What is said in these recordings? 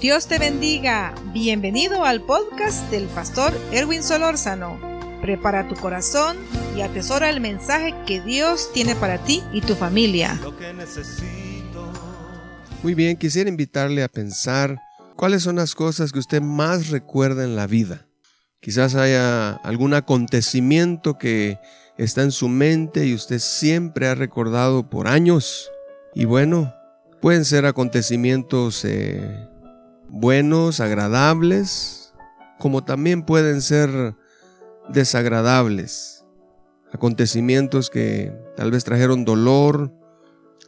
Dios te bendiga. Bienvenido al podcast del pastor Erwin Solórzano. Prepara tu corazón y atesora el mensaje que Dios tiene para ti y tu familia. Muy bien, quisiera invitarle a pensar cuáles son las cosas que usted más recuerda en la vida. Quizás haya algún acontecimiento que está en su mente y usted siempre ha recordado por años. Y bueno, pueden ser acontecimientos eh, buenos, agradables, como también pueden ser desagradables. Acontecimientos que tal vez trajeron dolor,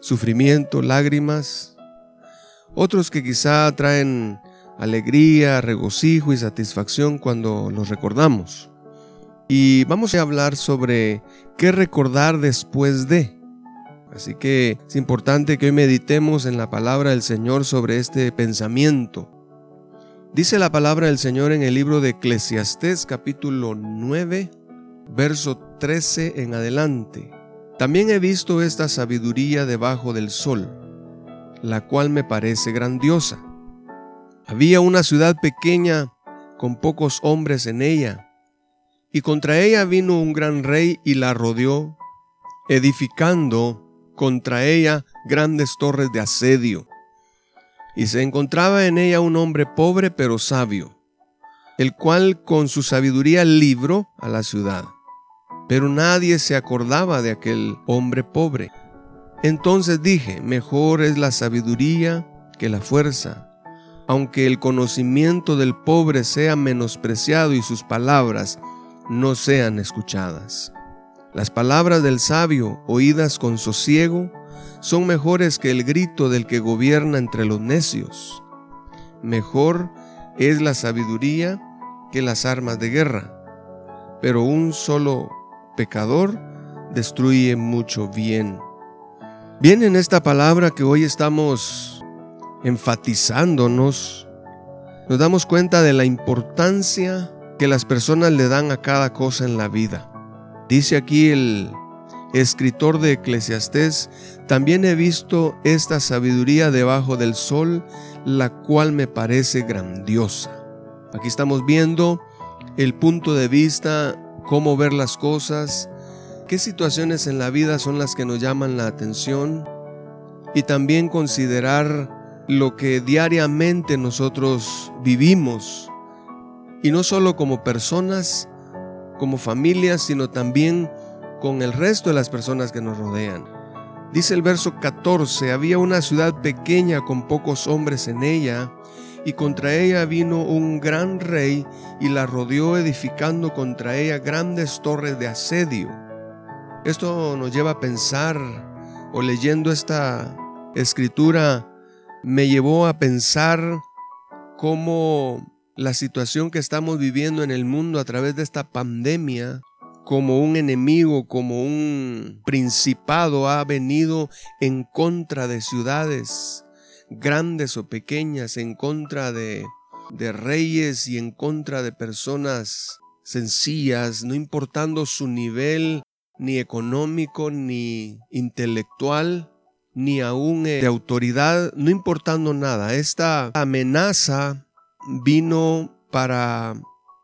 sufrimiento, lágrimas. Otros que quizá traen alegría, regocijo y satisfacción cuando los recordamos. Y vamos a hablar sobre qué recordar después de. Así que es importante que hoy meditemos en la palabra del Señor sobre este pensamiento. Dice la palabra del Señor en el libro de Eclesiastés capítulo 9, verso 13 en adelante. También he visto esta sabiduría debajo del sol, la cual me parece grandiosa. Había una ciudad pequeña con pocos hombres en ella, y contra ella vino un gran rey y la rodeó, edificando contra ella grandes torres de asedio. Y se encontraba en ella un hombre pobre pero sabio, el cual con su sabiduría libró a la ciudad. Pero nadie se acordaba de aquel hombre pobre. Entonces dije, mejor es la sabiduría que la fuerza, aunque el conocimiento del pobre sea menospreciado y sus palabras no sean escuchadas. Las palabras del sabio, oídas con sosiego, son mejores que el grito del que gobierna entre los necios. Mejor es la sabiduría que las armas de guerra, pero un solo pecador destruye mucho bien. Bien en esta palabra que hoy estamos enfatizándonos, nos damos cuenta de la importancia que las personas le dan a cada cosa en la vida. Dice aquí el escritor de Eclesiastés, también he visto esta sabiduría debajo del sol, la cual me parece grandiosa. Aquí estamos viendo el punto de vista, cómo ver las cosas, qué situaciones en la vida son las que nos llaman la atención y también considerar lo que diariamente nosotros vivimos y no solo como personas, como familia, sino también con el resto de las personas que nos rodean. Dice el verso 14, había una ciudad pequeña con pocos hombres en ella, y contra ella vino un gran rey y la rodeó edificando contra ella grandes torres de asedio. Esto nos lleva a pensar, o leyendo esta escritura, me llevó a pensar cómo la situación que estamos viviendo en el mundo a través de esta pandemia como un enemigo, como un principado ha venido en contra de ciudades grandes o pequeñas, en contra de, de reyes y en contra de personas sencillas, no importando su nivel ni económico ni intelectual ni aún eh, de autoridad, no importando nada. Esta amenaza vino para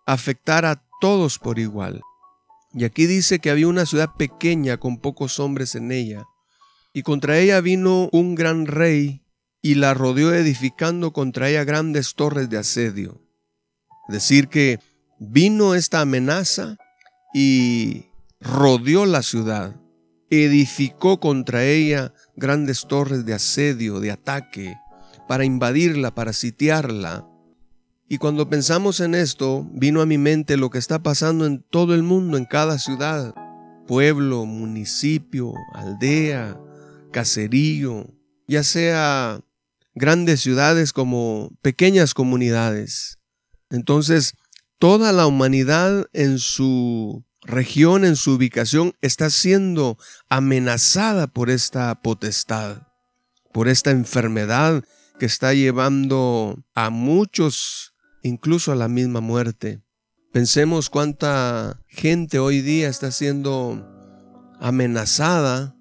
afectar a todos por igual. Y aquí dice que había una ciudad pequeña con pocos hombres en ella, y contra ella vino un gran rey y la rodeó edificando contra ella grandes torres de asedio. Decir, que vino esta amenaza y rodeó la ciudad, edificó contra ella grandes torres de asedio, de ataque, para invadirla, para sitiarla, y cuando pensamos en esto, vino a mi mente lo que está pasando en todo el mundo, en cada ciudad, pueblo, municipio, aldea, caserío, ya sea grandes ciudades como pequeñas comunidades. Entonces, toda la humanidad en su región, en su ubicación, está siendo amenazada por esta potestad, por esta enfermedad que está llevando a muchos incluso a la misma muerte. Pensemos cuánta gente hoy día está siendo amenazada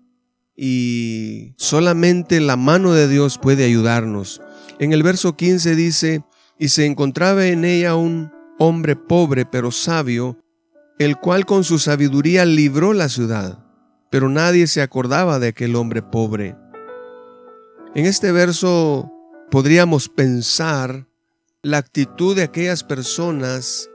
y solamente la mano de Dios puede ayudarnos. En el verso 15 dice, y se encontraba en ella un hombre pobre pero sabio, el cual con su sabiduría libró la ciudad, pero nadie se acordaba de aquel hombre pobre. En este verso podríamos pensar la actitud de aquellas personas,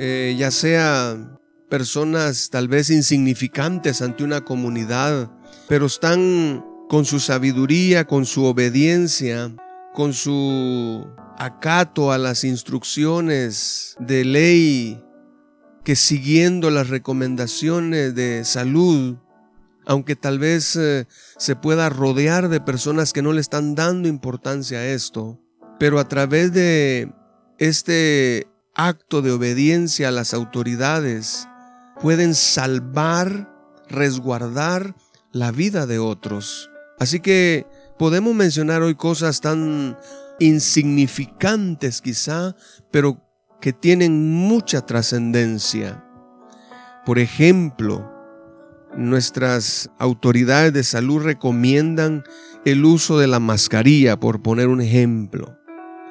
eh, ya sea personas tal vez insignificantes ante una comunidad, pero están con su sabiduría, con su obediencia, con su acato a las instrucciones de ley, que siguiendo las recomendaciones de salud, aunque tal vez eh, se pueda rodear de personas que no le están dando importancia a esto, pero a través de este acto de obediencia a las autoridades, pueden salvar, resguardar la vida de otros. Así que podemos mencionar hoy cosas tan insignificantes quizá, pero que tienen mucha trascendencia. Por ejemplo, nuestras autoridades de salud recomiendan el uso de la mascarilla, por poner un ejemplo.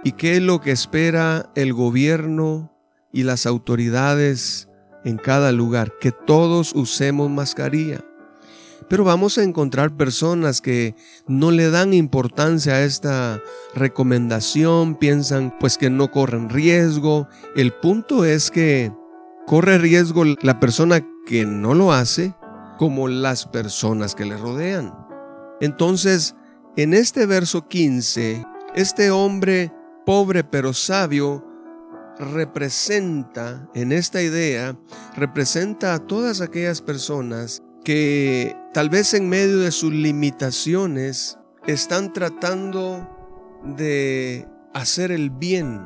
¿Y qué es lo que espera el gobierno y las autoridades en cada lugar? Que todos usemos mascarilla. Pero vamos a encontrar personas que no le dan importancia a esta recomendación, piensan pues que no corren riesgo. El punto es que corre riesgo la persona que no lo hace como las personas que le rodean. Entonces, en este verso 15, este hombre pobre pero sabio representa, en esta idea, representa a todas aquellas personas que tal vez en medio de sus limitaciones están tratando de hacer el bien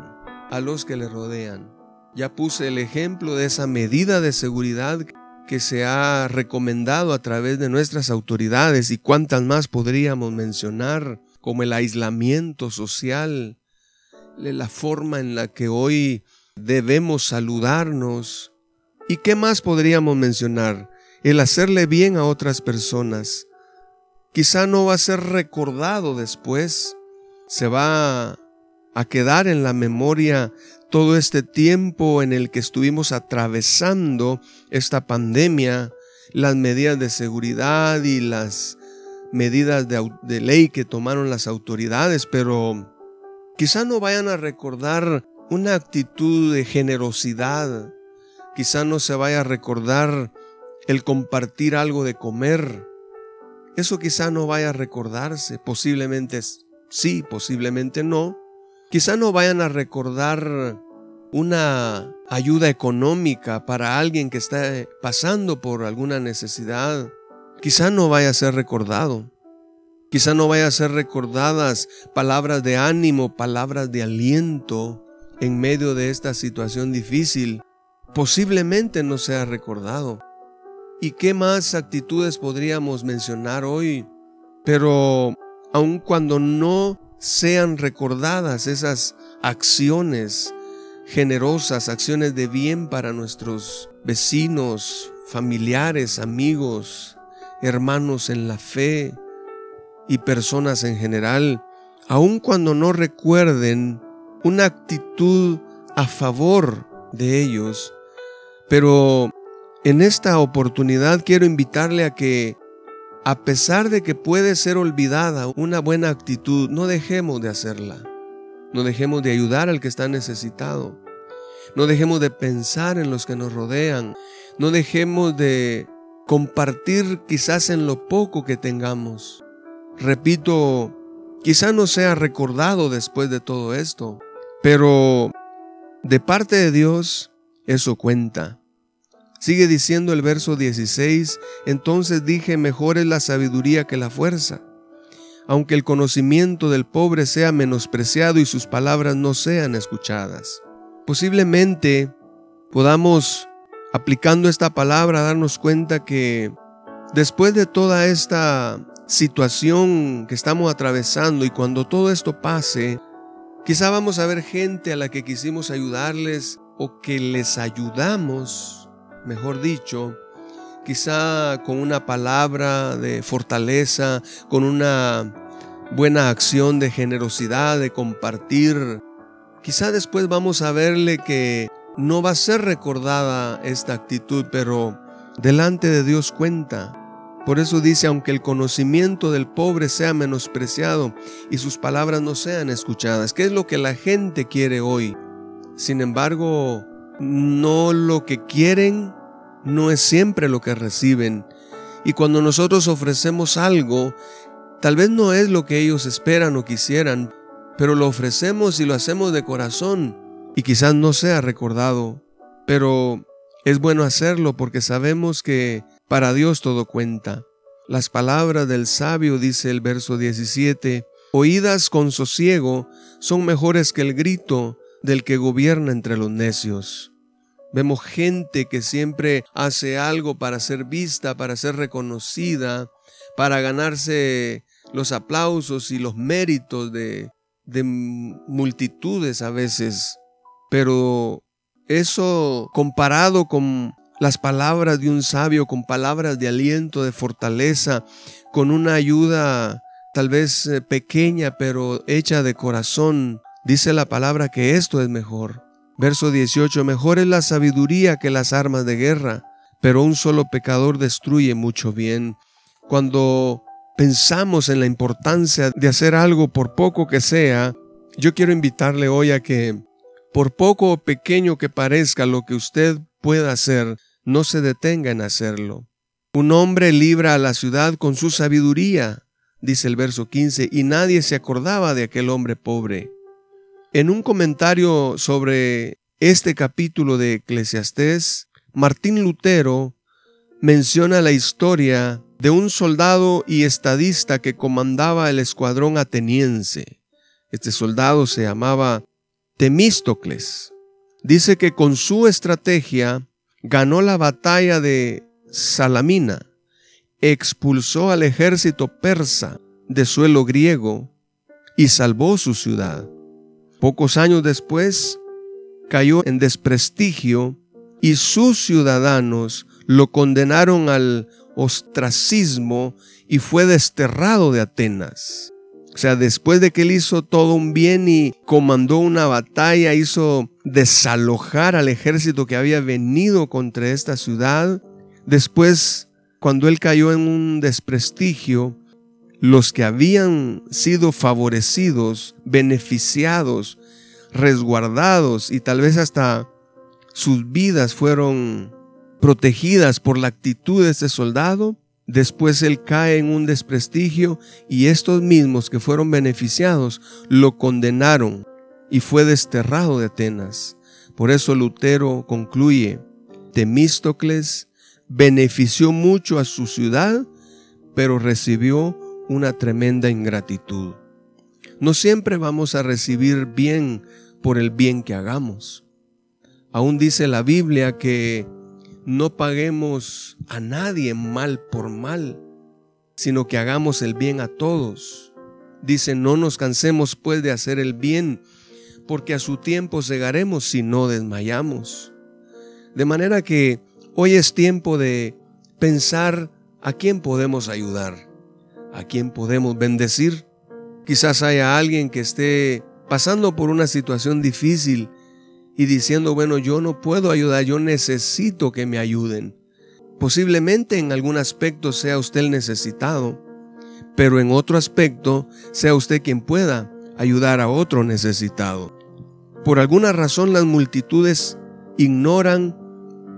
a los que le rodean. Ya puse el ejemplo de esa medida de seguridad que se ha recomendado a través de nuestras autoridades y cuántas más podríamos mencionar, como el aislamiento social, la forma en la que hoy debemos saludarnos. ¿Y qué más podríamos mencionar? el hacerle bien a otras personas. Quizá no va a ser recordado después, se va a quedar en la memoria todo este tiempo en el que estuvimos atravesando esta pandemia, las medidas de seguridad y las medidas de, ley que tomaron las autoridades, pero quizá no vayan a recordar una actitud de generosidad, quizá no se vaya a recordar el compartir algo de comer. Eso quizá no vaya a recordarse, posiblemente sí, posiblemente no. Quizá no vayan a recordar una ayuda económica para alguien que está pasando por alguna necesidad. Quizá no vaya a ser recordado. Quizá no vaya a ser recordadas palabras de ánimo, palabras de aliento en medio de esta situación difícil. Posiblemente no sea recordado. ¿Y qué más actitudes podríamos mencionar hoy? Pero aun cuando no sean recordadas esas acciones generosas, acciones de bien para nuestros vecinos, familiares, amigos, hermanos en la fe y personas en general, aun cuando no recuerden una actitud a favor de ellos, pero en esta oportunidad quiero invitarle a que, a pesar de que puede ser olvidada una buena actitud, no dejemos de hacerla. No dejemos de ayudar al que está necesitado. No dejemos de pensar en los que nos rodean. No dejemos de compartir quizás en lo poco que tengamos. Repito, quizá no sea recordado después de todo esto, pero de parte de Dios eso cuenta. Sigue diciendo el verso 16, entonces dije, mejor es la sabiduría que la fuerza, aunque el conocimiento del pobre sea menospreciado y sus palabras no sean escuchadas. Posiblemente podamos, aplicando esta palabra, darnos cuenta que después de toda esta situación que estamos atravesando y cuando todo esto pase, quizá vamos a ver gente a la que quisimos ayudarles o que les ayudamos mejor dicho, quizá con una palabra de fortaleza, con una buena acción de generosidad, de compartir. Quizá después vamos a verle que no va a ser recordada esta actitud, pero delante de Dios cuenta. Por eso dice, aunque el conocimiento del pobre sea menospreciado y sus palabras no sean escuchadas, ¿qué es lo que la gente quiere hoy? Sin embargo, no lo que quieren no es siempre lo que reciben. Y cuando nosotros ofrecemos algo, tal vez no es lo que ellos esperan o quisieran, pero lo ofrecemos y lo hacemos de corazón y quizás no sea recordado. Pero es bueno hacerlo porque sabemos que para Dios todo cuenta. Las palabras del sabio, dice el verso 17, oídas con sosiego son mejores que el grito del que gobierna entre los necios. Vemos gente que siempre hace algo para ser vista, para ser reconocida, para ganarse los aplausos y los méritos de, de multitudes a veces. Pero eso comparado con las palabras de un sabio, con palabras de aliento, de fortaleza, con una ayuda tal vez eh, pequeña, pero hecha de corazón. Dice la palabra que esto es mejor. Verso 18, mejor es la sabiduría que las armas de guerra, pero un solo pecador destruye mucho bien. Cuando pensamos en la importancia de hacer algo por poco que sea, yo quiero invitarle hoy a que, por poco o pequeño que parezca lo que usted pueda hacer, no se detenga en hacerlo. Un hombre libra a la ciudad con su sabiduría, dice el verso 15, y nadie se acordaba de aquel hombre pobre. En un comentario sobre este capítulo de Eclesiastés, Martín Lutero menciona la historia de un soldado y estadista que comandaba el escuadrón ateniense. Este soldado se llamaba Temístocles. Dice que con su estrategia ganó la batalla de Salamina, expulsó al ejército persa de suelo griego y salvó su ciudad. Pocos años después, cayó en desprestigio y sus ciudadanos lo condenaron al ostracismo y fue desterrado de Atenas. O sea, después de que él hizo todo un bien y comandó una batalla, hizo desalojar al ejército que había venido contra esta ciudad, después, cuando él cayó en un desprestigio, los que habían sido favorecidos, beneficiados, resguardados y tal vez hasta sus vidas fueron protegidas por la actitud de este soldado, Después él cae en un desprestigio y estos mismos que fueron beneficiados lo condenaron y fue desterrado de Atenas. Por eso Lutero concluye, Temístocles benefició mucho a su ciudad, pero recibió una tremenda ingratitud. No siempre vamos a recibir bien por el bien que hagamos. Aún dice la Biblia que no paguemos a nadie mal por mal, sino que hagamos el bien a todos. Dice, no nos cansemos pues de hacer el bien, porque a su tiempo cegaremos si no desmayamos. De manera que hoy es tiempo de pensar a quién podemos ayudar, a quién podemos bendecir. Quizás haya alguien que esté pasando por una situación difícil y diciendo, bueno, yo no puedo ayudar, yo necesito que me ayuden. Posiblemente en algún aspecto sea usted el necesitado, pero en otro aspecto sea usted quien pueda ayudar a otro necesitado. Por alguna razón las multitudes ignoran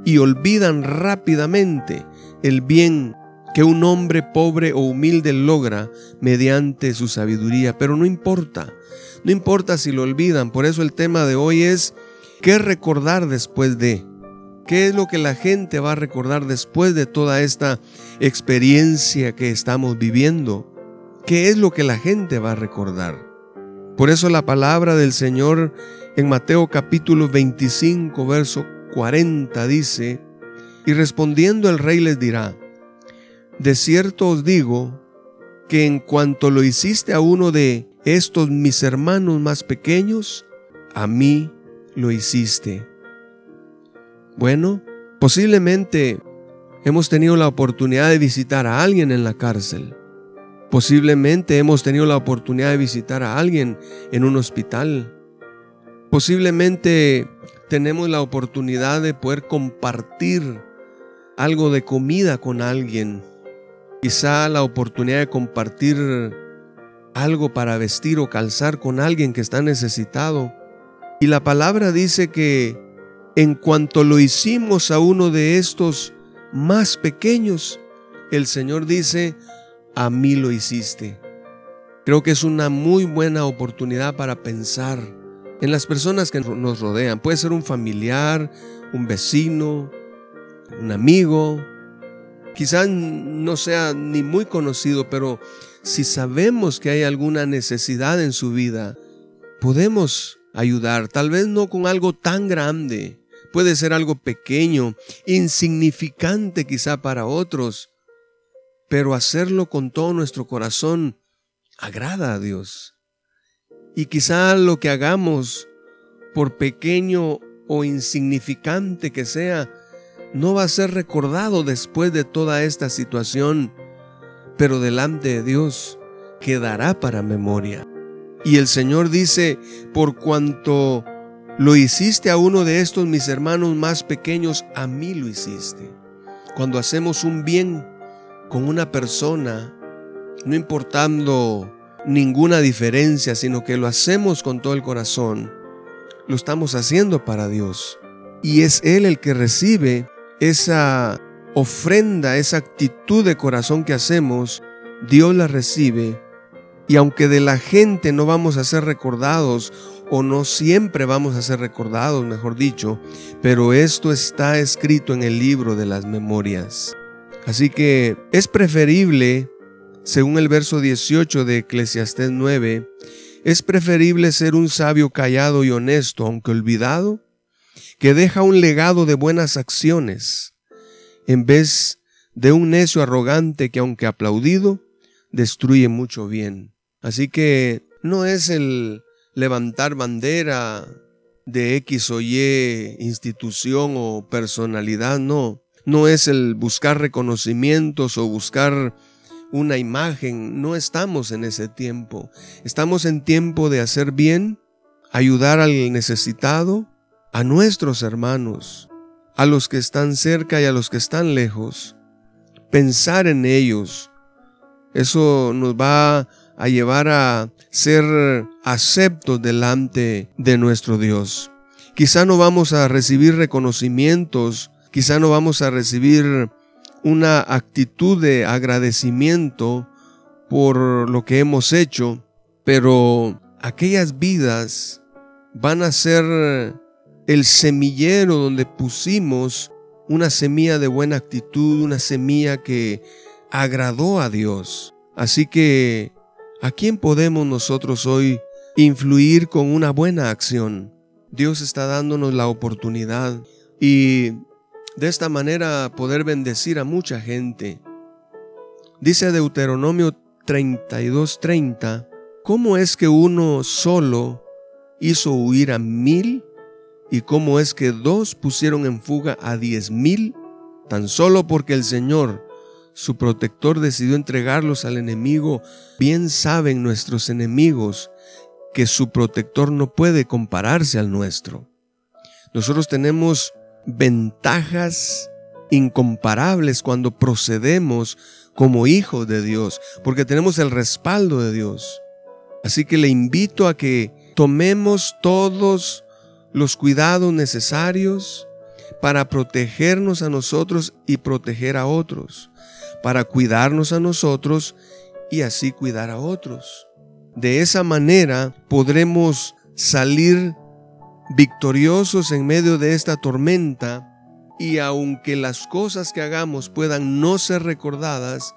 y olvidan rápidamente el bien que un hombre pobre o humilde logra mediante su sabiduría, pero no importa, no importa si lo olvidan, por eso el tema de hoy es ¿Qué recordar después de? ¿Qué es lo que la gente va a recordar después de toda esta experiencia que estamos viviendo? ¿Qué es lo que la gente va a recordar? Por eso la palabra del Señor en Mateo capítulo 25, verso 40 dice, y respondiendo el rey les dirá, de cierto os digo que en cuanto lo hiciste a uno de estos mis hermanos más pequeños, a mí lo hiciste. Bueno, posiblemente hemos tenido la oportunidad de visitar a alguien en la cárcel. Posiblemente hemos tenido la oportunidad de visitar a alguien en un hospital. Posiblemente tenemos la oportunidad de poder compartir algo de comida con alguien. Quizá la oportunidad de compartir algo para vestir o calzar con alguien que está necesitado. Y la palabra dice que en cuanto lo hicimos a uno de estos más pequeños, el Señor dice, a mí lo hiciste. Creo que es una muy buena oportunidad para pensar en las personas que nos rodean. Puede ser un familiar, un vecino, un amigo, quizás no sea ni muy conocido, pero si sabemos que hay alguna necesidad en su vida, podemos ayudar, tal vez no con algo tan grande, puede ser algo pequeño, insignificante quizá para otros, pero hacerlo con todo nuestro corazón agrada a Dios. Y quizá lo que hagamos, por pequeño o insignificante que sea, no va a ser recordado después de toda esta situación, pero delante de Dios quedará para memoria. Y el Señor dice, por cuanto lo hiciste a uno de estos mis hermanos más pequeños, a mí lo hiciste. Cuando hacemos un bien con una persona, no importando ninguna diferencia, sino que lo hacemos con todo el corazón, lo estamos haciendo para Dios. Y es Él el que recibe esa ofrenda, esa actitud de corazón que hacemos, Dios la recibe. Y aunque de la gente no vamos a ser recordados, o no siempre vamos a ser recordados, mejor dicho, pero esto está escrito en el libro de las memorias. Así que es preferible, según el verso 18 de Eclesiastés 9, es preferible ser un sabio callado y honesto, aunque olvidado, que deja un legado de buenas acciones, en vez de un necio arrogante que aunque aplaudido, destruye mucho bien. Así que no es el levantar bandera de X o Y institución o personalidad, no no es el buscar reconocimientos o buscar una imagen, no estamos en ese tiempo. Estamos en tiempo de hacer bien, ayudar al necesitado, a nuestros hermanos, a los que están cerca y a los que están lejos. Pensar en ellos. Eso nos va a llevar a ser aceptos delante de nuestro Dios. Quizá no vamos a recibir reconocimientos Quizá no vamos a recibir una actitud de agradecimiento por lo que hemos hecho, pero aquellas vidas van a ser el semillero donde pusimos una semilla de buena actitud, una semilla que agradó a Dios. Así que, ¿a quién podemos nosotros hoy influir con una buena acción? Dios está dándonos la oportunidad y de esta manera poder bendecir a mucha gente. Dice Deuteronomio 32:30, ¿cómo es que uno solo hizo huir a mil y cómo es que dos pusieron en fuga a diez mil? Tan solo porque el Señor, su protector, decidió entregarlos al enemigo, bien saben nuestros enemigos que su protector no puede compararse al nuestro. Nosotros tenemos ventajas incomparables cuando procedemos como hijos de Dios, porque tenemos el respaldo de Dios. Así que le invito a que tomemos todos los cuidados necesarios para protegernos a nosotros y proteger a otros, para cuidarnos a nosotros y así cuidar a otros. De esa manera podremos salir victoriosos en medio de esta tormenta y aunque las cosas que hagamos puedan no ser recordadas,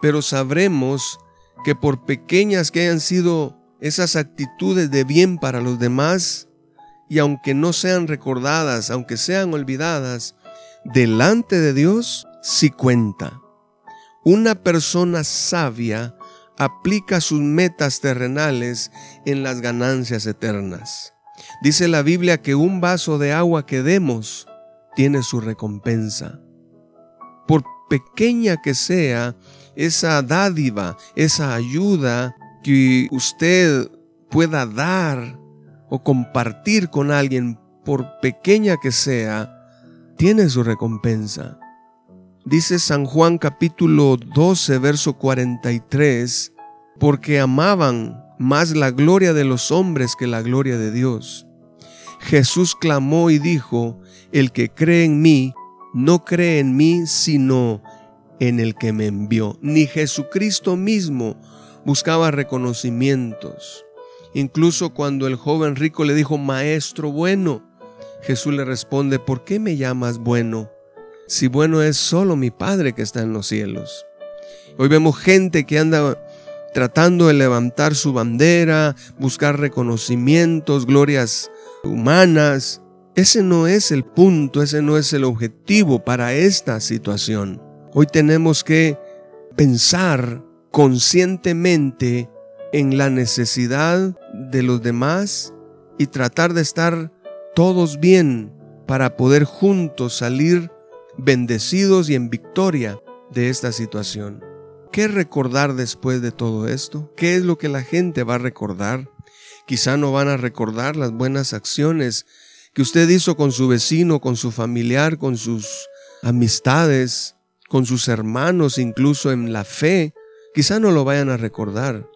pero sabremos que por pequeñas que hayan sido esas actitudes de bien para los demás, y aunque no sean recordadas, aunque sean olvidadas, delante de Dios sí cuenta. Una persona sabia aplica sus metas terrenales en las ganancias eternas. Dice la Biblia que un vaso de agua que demos tiene su recompensa. Por pequeña que sea esa dádiva, esa ayuda que usted pueda dar o compartir con alguien, por pequeña que sea, tiene su recompensa. Dice San Juan capítulo 12, verso 43, porque amaban más la gloria de los hombres que la gloria de Dios. Jesús clamó y dijo, el que cree en mí, no cree en mí, sino en el que me envió. Ni Jesucristo mismo buscaba reconocimientos. Incluso cuando el joven rico le dijo, Maestro bueno, Jesús le responde, ¿por qué me llamas bueno? Si bueno es solo mi Padre que está en los cielos. Hoy vemos gente que anda tratando de levantar su bandera, buscar reconocimientos, glorias humanas. Ese no es el punto, ese no es el objetivo para esta situación. Hoy tenemos que pensar conscientemente en la necesidad de los demás y tratar de estar todos bien para poder juntos salir bendecidos y en victoria de esta situación. ¿Qué recordar después de todo esto? ¿Qué es lo que la gente va a recordar? Quizá no van a recordar las buenas acciones que usted hizo con su vecino, con su familiar, con sus amistades, con sus hermanos, incluso en la fe. Quizá no lo vayan a recordar.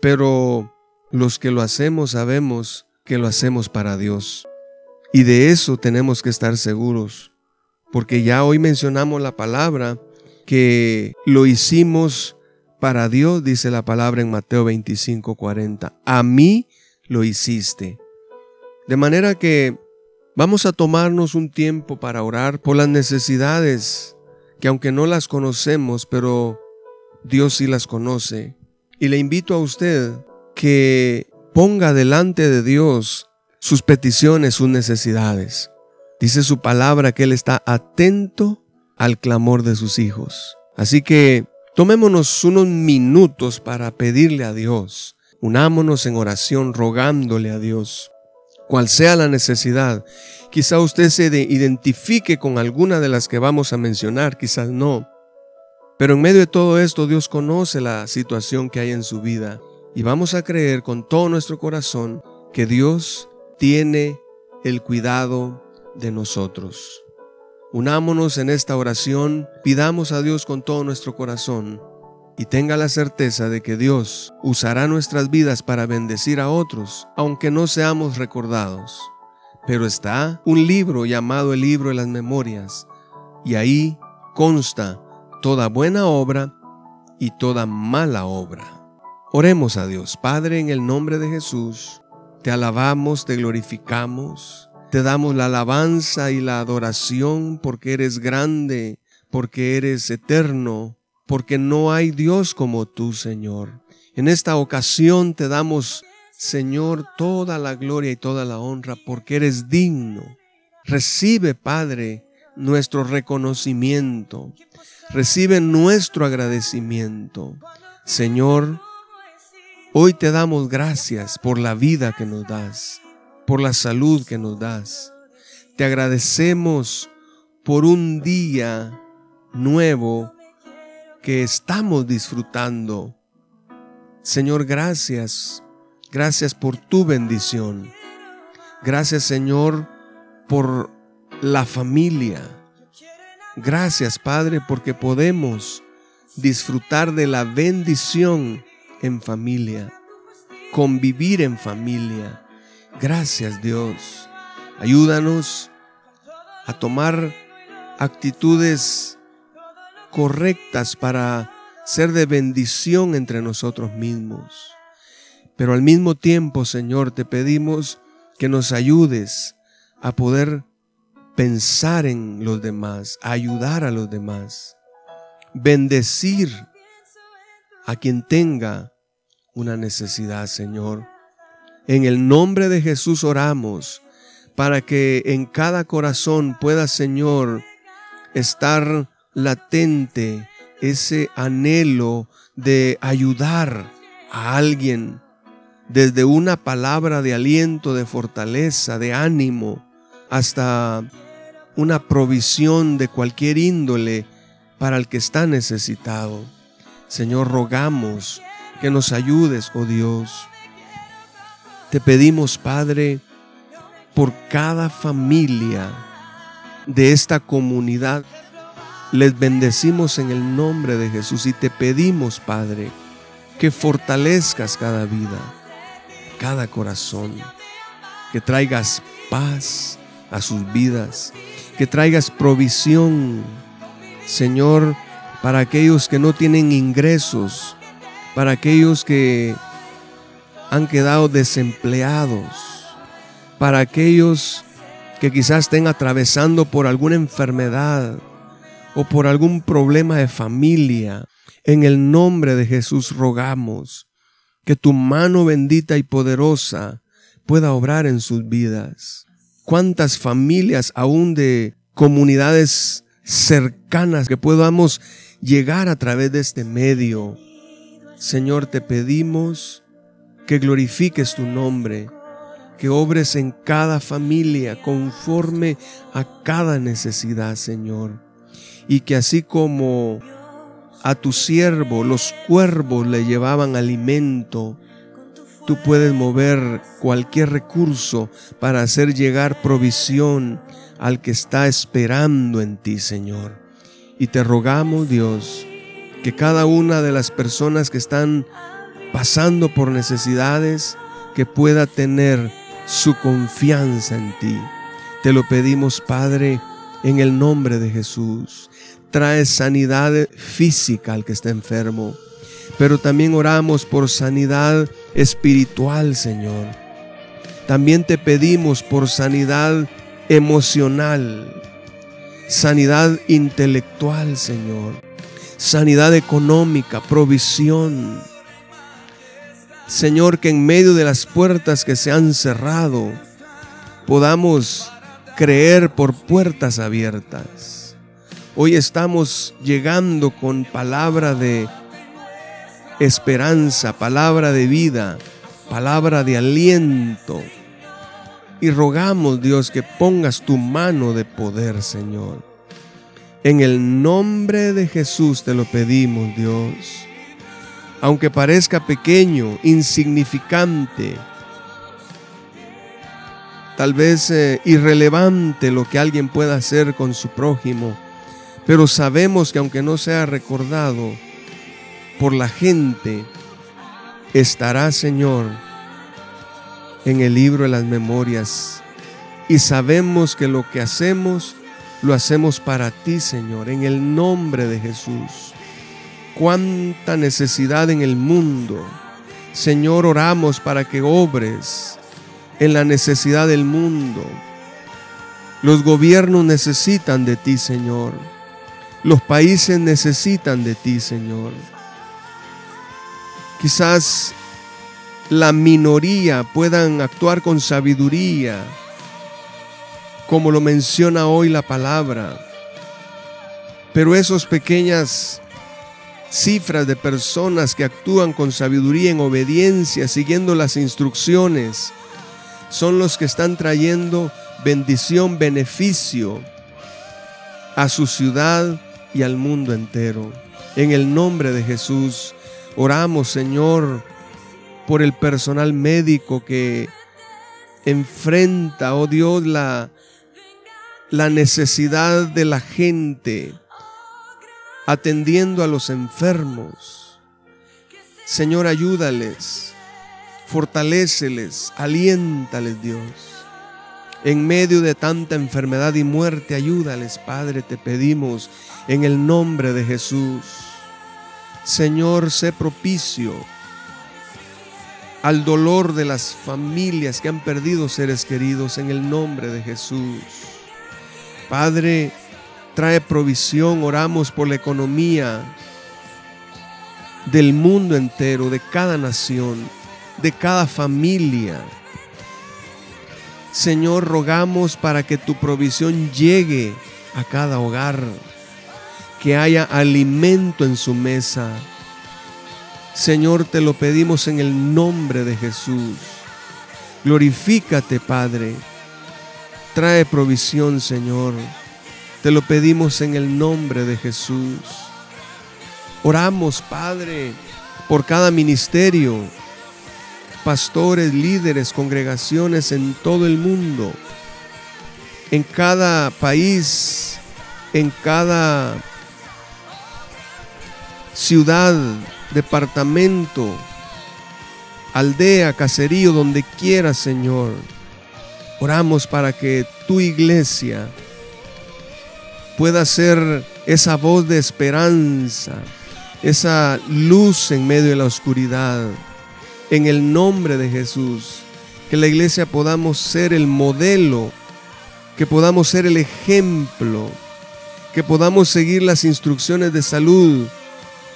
Pero los que lo hacemos sabemos que lo hacemos para Dios. Y de eso tenemos que estar seguros, porque ya hoy mencionamos la palabra que lo hicimos para Dios, dice la palabra en Mateo 25, 40. A mí lo hiciste. De manera que vamos a tomarnos un tiempo para orar por las necesidades que aunque no las conocemos, pero Dios sí las conoce. Y le invito a usted que ponga delante de Dios sus peticiones, sus necesidades. Dice su palabra que Él está atento al clamor de sus hijos. Así que tomémonos unos minutos para pedirle a Dios. Unámonos en oración rogándole a Dios. Cual sea la necesidad, quizá usted se identifique con alguna de las que vamos a mencionar, quizás no. Pero en medio de todo esto Dios conoce la situación que hay en su vida y vamos a creer con todo nuestro corazón que Dios tiene el cuidado de nosotros. Unámonos en esta oración, pidamos a Dios con todo nuestro corazón y tenga la certeza de que Dios usará nuestras vidas para bendecir a otros, aunque no seamos recordados. Pero está un libro llamado el libro de las memorias y ahí consta toda buena obra y toda mala obra. Oremos a Dios, Padre, en el nombre de Jesús. Te alabamos, te glorificamos, te damos la alabanza y la adoración porque eres grande, porque eres eterno, porque no hay Dios como tú, Señor. En esta ocasión te damos, Señor, toda la gloria y toda la honra porque eres digno. Recibe, Padre, nuestro reconocimiento. Recibe nuestro agradecimiento. Señor, Hoy te damos gracias por la vida que nos das, por la salud que nos das. Te agradecemos por un día nuevo estamos disfrutando. Señor, gracias. Gracias por tu bendición. Gracias, Señor, por la familia. Gracias, Padre, porque podemos disfrutar de la bendición en familia, convivir en familia. Gracias Dios. Ayúdanos a tomar actitudes correctas para ser de bendición entre nosotros mismos. Pero al mismo tiempo, Señor, te pedimos que nos ayudes a poder pensar en los demás, ayudar a los demás, bendecir a quien tenga una necesidad, Señor. En el nombre de Jesús oramos para que en cada corazón pueda, Señor, estar latente ese anhelo de ayudar a alguien desde una palabra de aliento, de fortaleza, de ánimo, hasta una provisión de cualquier índole para el que está necesitado. Señor, rogamos que nos ayudes, oh Dios. Te pedimos, Padre, por cada familia de esta comunidad. Les bendecimos en el nombre de Jesús y te pedimos, Padre, que fortalezcas cada vida, cada corazón, que traigas paz a sus vidas, que traigas provisión, Señor, para aquellos que no tienen ingresos, para aquellos que han quedado desempleados, para aquellos que quizás estén atravesando por alguna enfermedad o por algún problema de familia. En el nombre de Jesús rogamos que tu mano bendita y poderosa pueda obrar en sus vidas. ¿Cuántas familias aún de comunidades cercanas que podamos llegar a través de este medio? Señor, te pedimos que glorifiques tu nombre, que obres en cada familia conforme a cada necesidad, Señor. Y que así como a tu siervo los cuervos le llevaban alimento, tú puedes mover cualquier recurso para hacer llegar provisión al que está esperando en ti, Señor. Y te rogamos, Dios, que cada una de las personas que están pasando por necesidades, que pueda tener su confianza en ti. Te lo pedimos, Padre, en el nombre de Jesús. Trae sanidad física al que está enfermo, pero también oramos por sanidad espiritual, Señor. También te pedimos por sanidad emocional, sanidad intelectual, Señor, sanidad económica, provisión Señor, que en medio de las puertas que se han cerrado, podamos creer por puertas abiertas. Hoy estamos llegando con palabra de esperanza, palabra de vida, palabra de aliento. Y rogamos, Dios, que pongas tu mano de poder, Señor. En el nombre de Jesús te lo pedimos, Dios aunque parezca pequeño, insignificante, tal vez eh, irrelevante lo que alguien pueda hacer con su prójimo, pero sabemos que aunque no sea recordado por la gente, estará, Señor, en el libro de las memorias. Y sabemos que lo que hacemos, lo hacemos para ti, Señor, en el nombre de Jesús cuánta necesidad en el mundo. Señor, oramos para que obres en la necesidad del mundo. Los gobiernos necesitan de ti, Señor. Los países necesitan de ti, Señor. Quizás la minoría puedan actuar con sabiduría, como lo menciona hoy la palabra. Pero esos pequeñas cifras de personas que actúan con sabiduría en obediencia, siguiendo las instrucciones, son los que están trayendo bendición, beneficio a su ciudad y al mundo entero. En el nombre de Jesús, oramos, Señor, por el personal médico que enfrenta, oh Dios, la, la necesidad de la gente atendiendo a los enfermos. Señor, ayúdales, fortaléceles, aliéntales, Dios. En medio de tanta enfermedad y muerte, ayúdales, Padre, te pedimos en el nombre de Jesús. Señor, sé propicio al dolor de las familias que han perdido seres queridos en el nombre de Jesús. Padre, trae provisión, oramos por la economía del mundo entero, de cada nación, de cada familia. Señor, rogamos para que tu provisión llegue a cada hogar, que haya alimento en su mesa. Señor, te lo pedimos en el nombre de Jesús. Glorifícate, Padre. Trae provisión, Señor. Te lo pedimos en el nombre de Jesús. Oramos, Padre, por cada ministerio, pastores, líderes, congregaciones en todo el mundo, en cada país, en cada ciudad, departamento, aldea, caserío, donde quiera, Señor. Oramos para que tu iglesia pueda ser esa voz de esperanza, esa luz en medio de la oscuridad. En el nombre de Jesús, que la iglesia podamos ser el modelo, que podamos ser el ejemplo, que podamos seguir las instrucciones de salud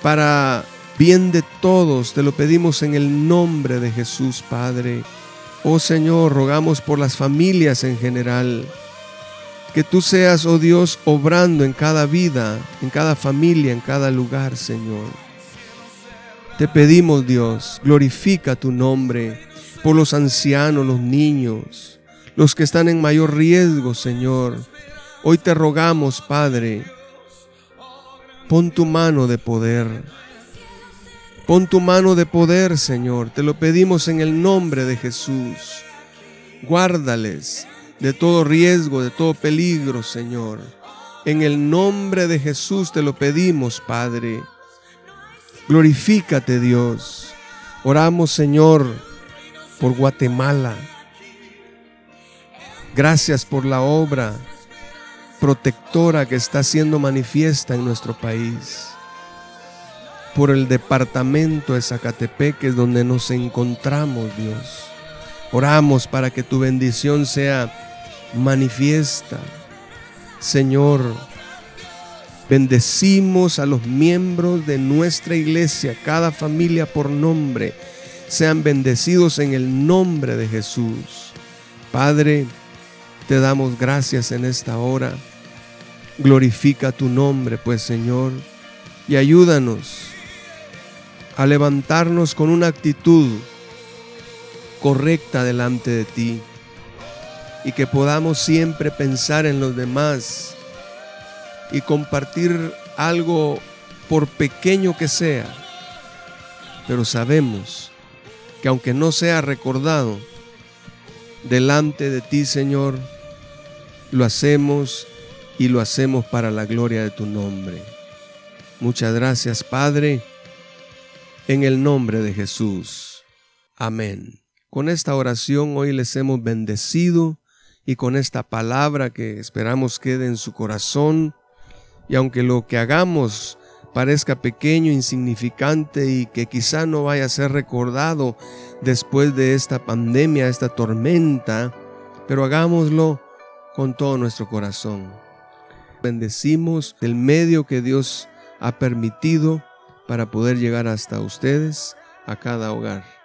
para bien de todos. Te lo pedimos en el nombre de Jesús, Padre. Oh Señor, rogamos por las familias en general. Que tú seas, oh Dios, obrando en cada vida, en cada familia, en cada lugar, Señor. Te pedimos, Dios, glorifica tu nombre por los ancianos, los niños, los que están en mayor riesgo, Señor. Hoy te rogamos, Padre, pon tu mano de poder. Pon tu mano de poder, Señor. Te lo pedimos en el nombre de Jesús. Guárdales de todo riesgo, de todo peligro, Señor. En el nombre de Jesús te lo pedimos, Padre. Glorifícate, Dios. Oramos, Señor, por Guatemala. Gracias por la obra protectora que está siendo manifiesta en nuestro país por el departamento de Zacatepec, es donde nos encontramos, Dios. Oramos para que tu bendición sea manifiesta. Señor, bendecimos a los miembros de nuestra iglesia, cada familia por nombre. Sean bendecidos en el nombre de Jesús. Padre, te damos gracias en esta hora. Glorifica tu nombre, pues Señor, y ayúdanos a levantarnos con una actitud correcta delante de ti y que podamos siempre pensar en los demás y compartir algo por pequeño que sea, pero sabemos que aunque no sea recordado, delante de ti, Señor, lo hacemos y lo hacemos para la gloria de tu nombre. Muchas gracias, Padre en el nombre de Jesús. Amén. Con esta oración hoy les hemos bendecido y con esta palabra que esperamos quede en su corazón. Y aunque lo que hagamos parezca pequeño, insignificante y que quizá no vaya a ser recordado después de esta pandemia, esta tormenta, pero hagámoslo con todo nuestro corazón. Bendecimos el medio que Dios ha permitido para poder llegar hasta ustedes, a cada hogar.